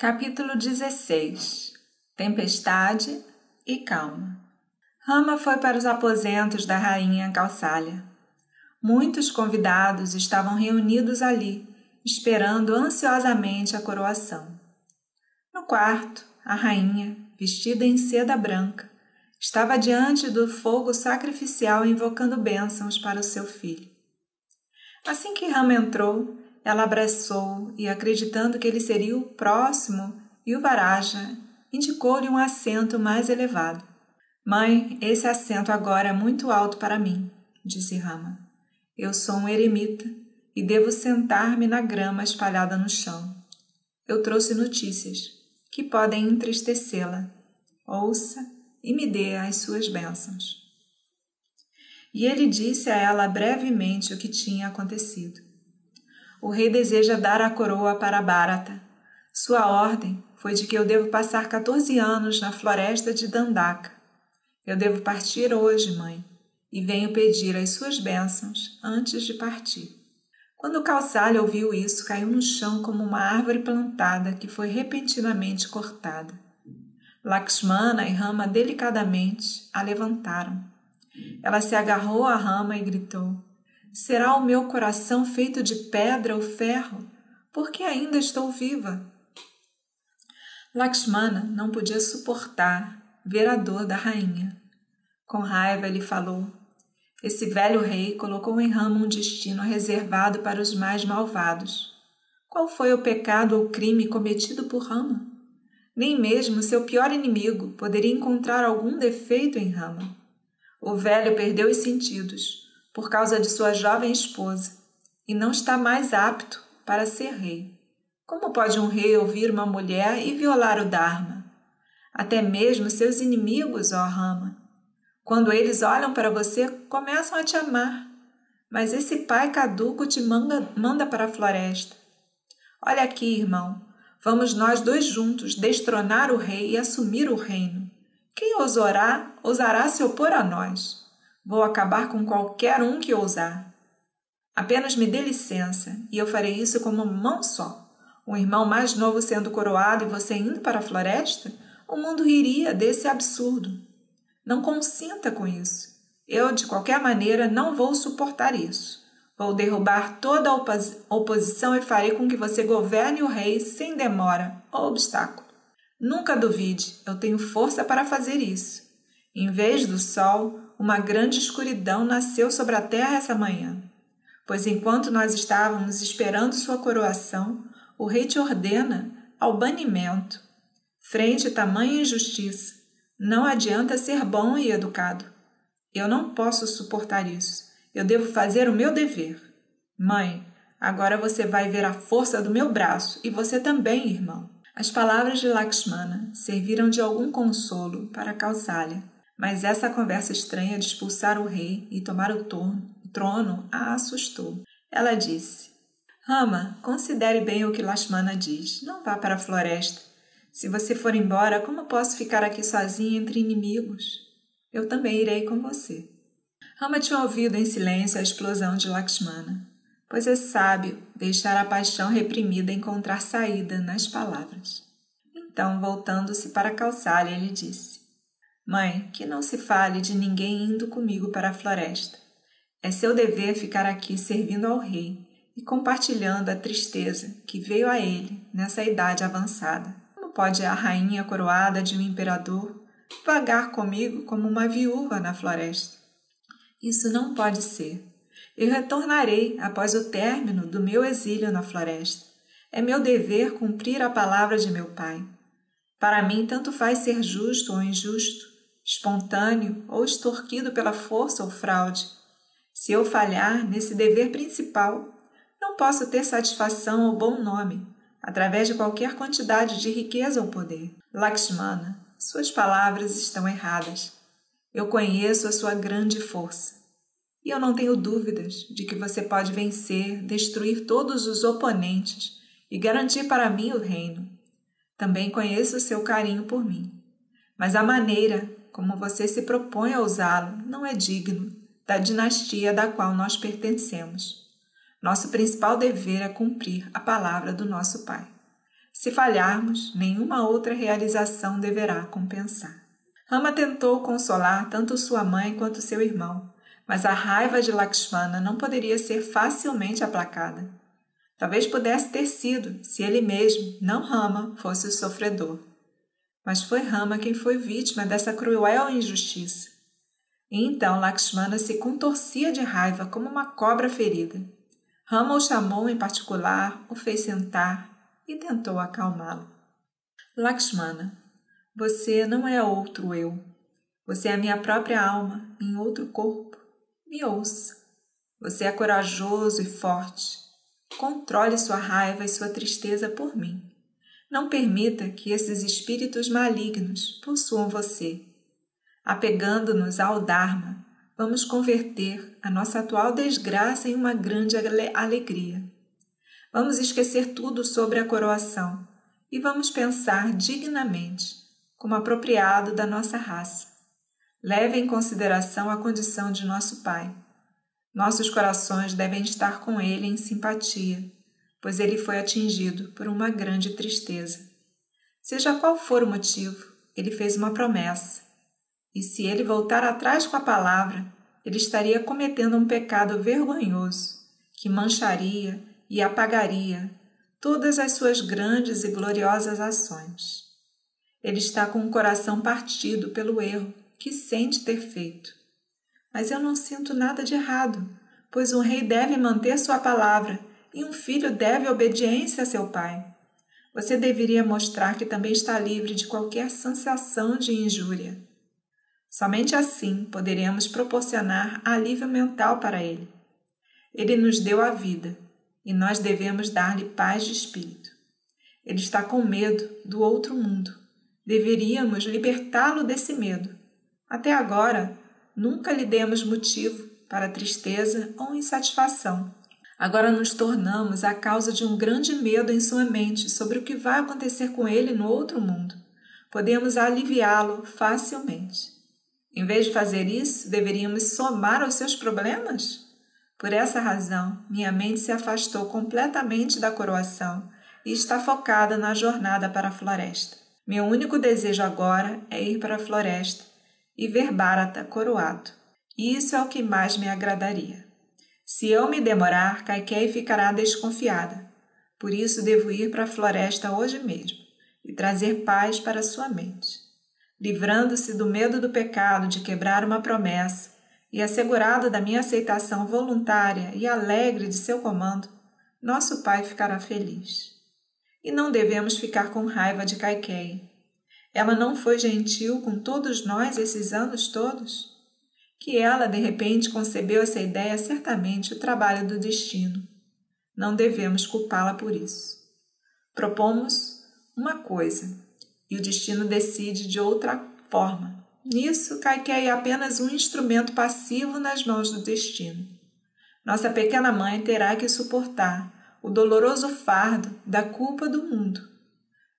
Capítulo 16 Tempestade e calma. Rama foi para os aposentos da rainha Calçália. Muitos convidados estavam reunidos ali, esperando ansiosamente a coroação. No quarto, a rainha, vestida em seda branca, estava diante do fogo sacrificial invocando bênçãos para o seu filho. Assim que Rama entrou, ela abraçou e, acreditando que ele seria o próximo, e o Varaja indicou-lhe um assento mais elevado. Mãe, esse assento agora é muito alto para mim, disse Rama. Eu sou um eremita e devo sentar-me na grama espalhada no chão. Eu trouxe notícias que podem entristecê-la. Ouça e me dê as suas bênçãos. E ele disse a ela brevemente o que tinha acontecido. O rei deseja dar a coroa para Bharata. Sua ordem foi de que eu devo passar 14 anos na floresta de Dandaka. Eu devo partir hoje, mãe, e venho pedir as suas bênçãos antes de partir. Quando Calçalha ouviu isso, caiu no chão como uma árvore plantada que foi repentinamente cortada. Lakshmana e Rama delicadamente a levantaram. Ela se agarrou à rama e gritou: Será o meu coração feito de pedra ou ferro? Porque ainda estou viva. Lakshmana não podia suportar ver a dor da rainha. Com raiva ele falou: Esse velho rei colocou em Rama um destino reservado para os mais malvados. Qual foi o pecado ou crime cometido por Rama? Nem mesmo seu pior inimigo poderia encontrar algum defeito em Rama. O velho perdeu os sentidos por causa de sua jovem esposa e não está mais apto para ser rei. Como pode um rei ouvir uma mulher e violar o Dharma? Até mesmo seus inimigos, ó Rama. Quando eles olham para você, começam a te amar. Mas esse pai caduco te manda, manda para a floresta. Olha aqui, irmão. Vamos nós dois juntos destronar o rei e assumir o reino. Quem ousará, ousará se opor a nós? Vou acabar com qualquer um que ousar. Apenas me dê licença, e eu farei isso com uma mão só. Um irmão mais novo sendo coroado e você indo para a floresta? O mundo riria desse absurdo. Não consinta com isso. Eu, de qualquer maneira, não vou suportar isso. Vou derrubar toda a oposição e farei com que você governe o rei sem demora ou obstáculo. Nunca duvide, eu tenho força para fazer isso. Em vez do sol, uma grande escuridão nasceu sobre a terra essa manhã. Pois enquanto nós estávamos esperando sua coroação, o rei te ordena ao banimento. Frente a tamanha injustiça, não adianta ser bom e educado. Eu não posso suportar isso. Eu devo fazer o meu dever. Mãe, agora você vai ver a força do meu braço e você também, irmão. As palavras de Lakshmana serviram de algum consolo para Kausalya, mas essa conversa estranha de expulsar o rei e tomar o trono a assustou. Ela disse: Rama, considere bem o que Lakshmana diz. Não vá para a floresta. Se você for embora, como posso ficar aqui sozinha entre inimigos? Eu também irei com você. Rama tinha ouvido em silêncio a explosão de Lakshmana pois é sábio deixar a paixão reprimida encontrar saída nas palavras. Então, voltando-se para Calçalha, ele disse: Mãe, que não se fale de ninguém indo comigo para a floresta. É seu dever ficar aqui servindo ao rei e compartilhando a tristeza que veio a ele nessa idade avançada. Como pode a rainha coroada de um imperador vagar comigo como uma viúva na floresta? Isso não pode ser. Eu retornarei após o término do meu exílio na floresta. É meu dever cumprir a palavra de meu pai. Para mim, tanto faz ser justo ou injusto, espontâneo ou extorquido pela força ou fraude. Se eu falhar nesse dever principal, não posso ter satisfação ou bom nome, através de qualquer quantidade de riqueza ou poder. Lakshmana, suas palavras estão erradas. Eu conheço a sua grande força. E eu não tenho dúvidas de que você pode vencer, destruir todos os oponentes e garantir para mim o reino. Também conheço o seu carinho por mim. Mas a maneira como você se propõe a usá-lo não é digno da dinastia da qual nós pertencemos. Nosso principal dever é cumprir a palavra do nosso Pai. Se falharmos, nenhuma outra realização deverá compensar. Rama tentou consolar tanto sua mãe quanto seu irmão, mas a raiva de Lakshmana não poderia ser facilmente aplacada. Talvez pudesse ter sido, se ele mesmo, não Rama, fosse o sofredor. Mas foi Rama quem foi vítima dessa cruel injustiça. E então Lakshmana se contorcia de raiva como uma cobra ferida. Rama o chamou em particular, o fez sentar e tentou acalmá-lo. Lakshmana, você não é outro eu. Você é a minha própria alma em outro corpo. Me ouça. Você é corajoso e forte. Controle sua raiva e sua tristeza por mim. Não permita que esses espíritos malignos possuam você. Apegando-nos ao Dharma, vamos converter a nossa atual desgraça em uma grande alegria. Vamos esquecer tudo sobre a coroação e vamos pensar dignamente, como apropriado da nossa raça. Leve em consideração a condição de nosso Pai. Nossos corações devem estar com Ele em simpatia pois ele foi atingido por uma grande tristeza. Seja qual for o motivo, ele fez uma promessa. E se ele voltar atrás com a palavra, ele estaria cometendo um pecado vergonhoso que mancharia e apagaria todas as suas grandes e gloriosas ações. Ele está com o coração partido pelo erro que sente ter feito. Mas eu não sinto nada de errado, pois um rei deve manter sua palavra e um filho deve obediência a seu pai. Você deveria mostrar que também está livre de qualquer sensação de injúria. Somente assim poderemos proporcionar alívio mental para ele. Ele nos deu a vida e nós devemos dar-lhe paz de espírito. Ele está com medo do outro mundo. Deveríamos libertá-lo desse medo. Até agora, nunca lhe demos motivo para tristeza ou insatisfação. Agora nos tornamos a causa de um grande medo em sua mente sobre o que vai acontecer com ele no outro mundo. Podemos aliviá-lo facilmente. Em vez de fazer isso, deveríamos somar aos seus problemas? Por essa razão, minha mente se afastou completamente da coroação e está focada na jornada para a floresta. Meu único desejo agora é ir para a floresta e ver Bharata coroado. Isso é o que mais me agradaria. Se eu me demorar, Kaikei ficará desconfiada. Por isso devo ir para a floresta hoje mesmo e trazer paz para sua mente. Livrando-se do medo do pecado de quebrar uma promessa e assegurado da minha aceitação voluntária e alegre de seu comando, nosso pai ficará feliz. E não devemos ficar com raiva de Kaikei. Ela não foi gentil com todos nós esses anos todos? Que ela de repente concebeu essa ideia certamente o trabalho do destino. Não devemos culpá-la por isso. Propomos uma coisa e o destino decide de outra forma. Nisso, Kaikei é apenas um instrumento passivo nas mãos do destino. Nossa pequena mãe terá que suportar o doloroso fardo da culpa do mundo,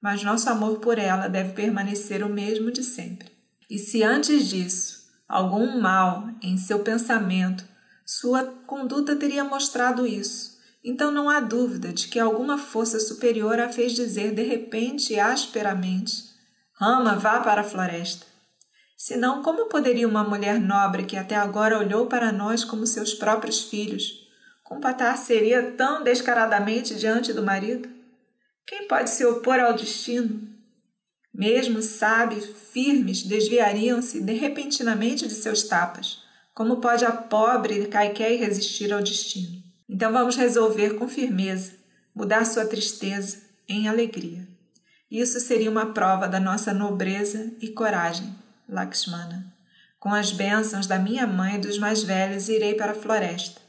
mas nosso amor por ela deve permanecer o mesmo de sempre. E se antes disso algum mal em seu pensamento, sua conduta teria mostrado isso. Então não há dúvida de que alguma força superior a fez dizer de repente e asperamente: Rama, vá para a floresta. Senão, como poderia uma mulher nobre que até agora olhou para nós como seus próprios filhos compatar-seria tão descaradamente diante do marido? Quem pode se opor ao destino? Mesmo sábios firmes desviariam-se de repentinamente de seus tapas. Como pode a pobre Caiquei resistir ao destino? Então vamos resolver com firmeza mudar sua tristeza em alegria. Isso seria uma prova da nossa nobreza e coragem, Lakshmana. Com as bênçãos da minha mãe e dos mais velhos, irei para a floresta.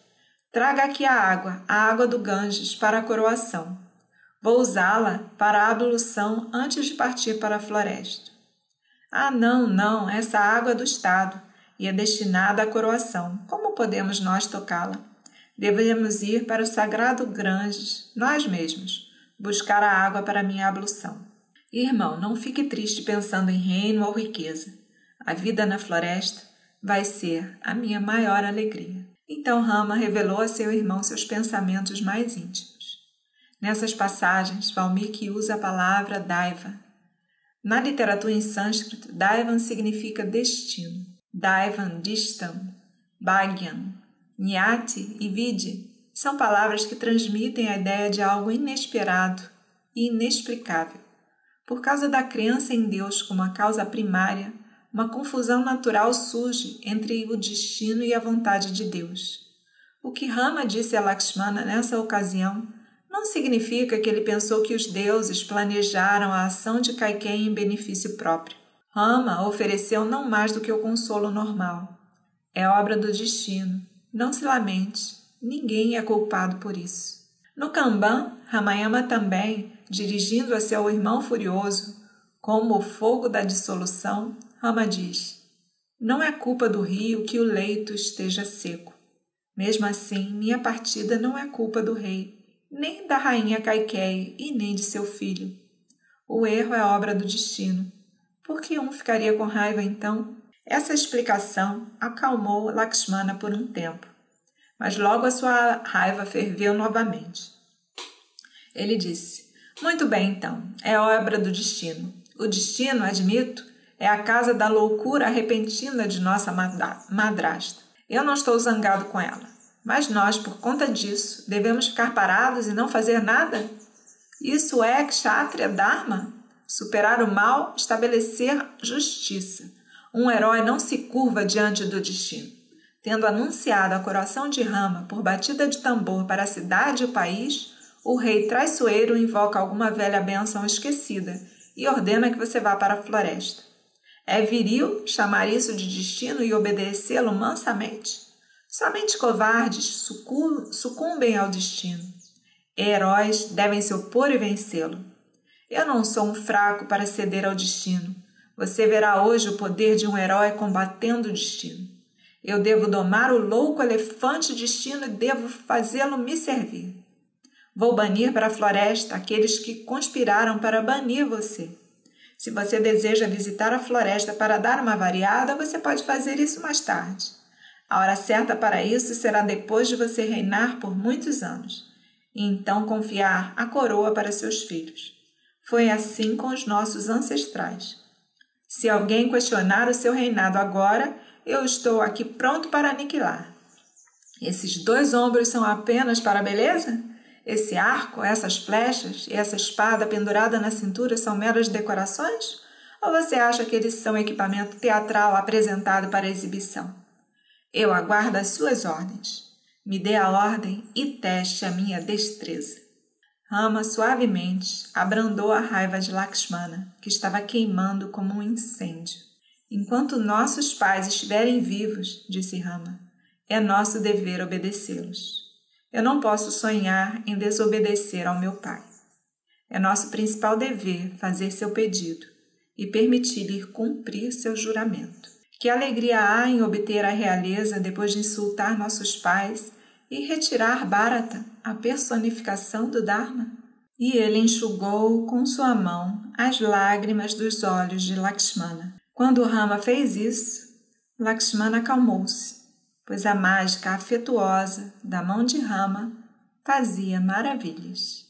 Traga aqui a água, a água do Ganges, para a coroação. Vou usá-la para a ablução antes de partir para a floresta. Ah, não, não, essa água é do Estado e é destinada à coroação. Como podemos nós tocá-la? Devemos ir para o sagrado Granges, nós mesmos, buscar a água para minha ablução. Irmão, não fique triste pensando em reino ou riqueza. A vida na floresta vai ser a minha maior alegria. Então Rama revelou a seu irmão seus pensamentos mais íntimos. Nessas passagens, Valmiki usa a palavra daiva. Na literatura em sânscrito, daivan significa destino. Daivan, distam, bhagyan, nyati e vidi são palavras que transmitem a ideia de algo inesperado e inexplicável. Por causa da crença em Deus como a causa primária, uma confusão natural surge entre o destino e a vontade de Deus. O que Rama disse a Lakshmana nessa ocasião não significa que ele pensou que os deuses planejaram a ação de Kaiken em benefício próprio. Rama ofereceu não mais do que o consolo normal. É obra do destino. Não se lamente, ninguém é culpado por isso. No Kanban, Ramayama também, dirigindo a seu irmão furioso, como o fogo da dissolução, Rama diz: Não é culpa do rio que o leito esteja seco. Mesmo assim, minha partida não é culpa do rei, nem da rainha Kaikei e nem de seu filho. O erro é obra do destino. Por que um ficaria com raiva então? Essa explicação acalmou Lakshmana por um tempo, mas logo a sua raiva ferveu novamente. Ele disse: Muito bem, então, é obra do destino. O destino, admito, é a casa da loucura repentina de nossa madrasta. Eu não estou zangado com ela, mas nós, por conta disso, devemos ficar parados e não fazer nada? Isso é Kshatriya Dharma? Superar o mal, estabelecer justiça. Um herói não se curva diante do destino. Tendo anunciado a coração de Rama por batida de tambor para a cidade e o país, o rei traiçoeiro invoca alguma velha benção esquecida e ordena que você vá para a floresta. É viril chamar isso de destino e obedecê-lo mansamente? Somente covardes sucumbem ao destino. Heróis devem se opor e vencê-lo. Eu não sou um fraco para ceder ao destino. Você verá hoje o poder de um herói combatendo o destino. Eu devo domar o louco elefante destino e devo fazê-lo me servir. Vou banir para a floresta aqueles que conspiraram para banir você. Se você deseja visitar a floresta para dar uma variada, você pode fazer isso mais tarde. A hora certa para isso será depois de você reinar por muitos anos, e então confiar a coroa para seus filhos. Foi assim com os nossos ancestrais. Se alguém questionar o seu reinado agora, eu estou aqui pronto para aniquilar. Esses dois ombros são apenas para a beleza? Esse arco, essas flechas e essa espada pendurada na cintura são meras decorações? Ou você acha que eles são equipamento teatral apresentado para exibição? Eu aguardo as suas ordens. Me dê a ordem e teste a minha destreza. Rama suavemente abrandou a raiva de Lakshmana, que estava queimando como um incêndio. Enquanto nossos pais estiverem vivos, disse Rama, é nosso dever obedecê-los. Eu não posso sonhar em desobedecer ao meu Pai. É nosso principal dever fazer seu pedido e permitir-lhe cumprir seu juramento. Que alegria há em obter a realeza depois de insultar nossos pais e retirar Bharata, a personificação do Dharma? E ele enxugou com sua mão as lágrimas dos olhos de Lakshmana. Quando Rama fez isso, Lakshmana acalmou-se pois a mágica afetuosa da mão de Rama fazia maravilhas.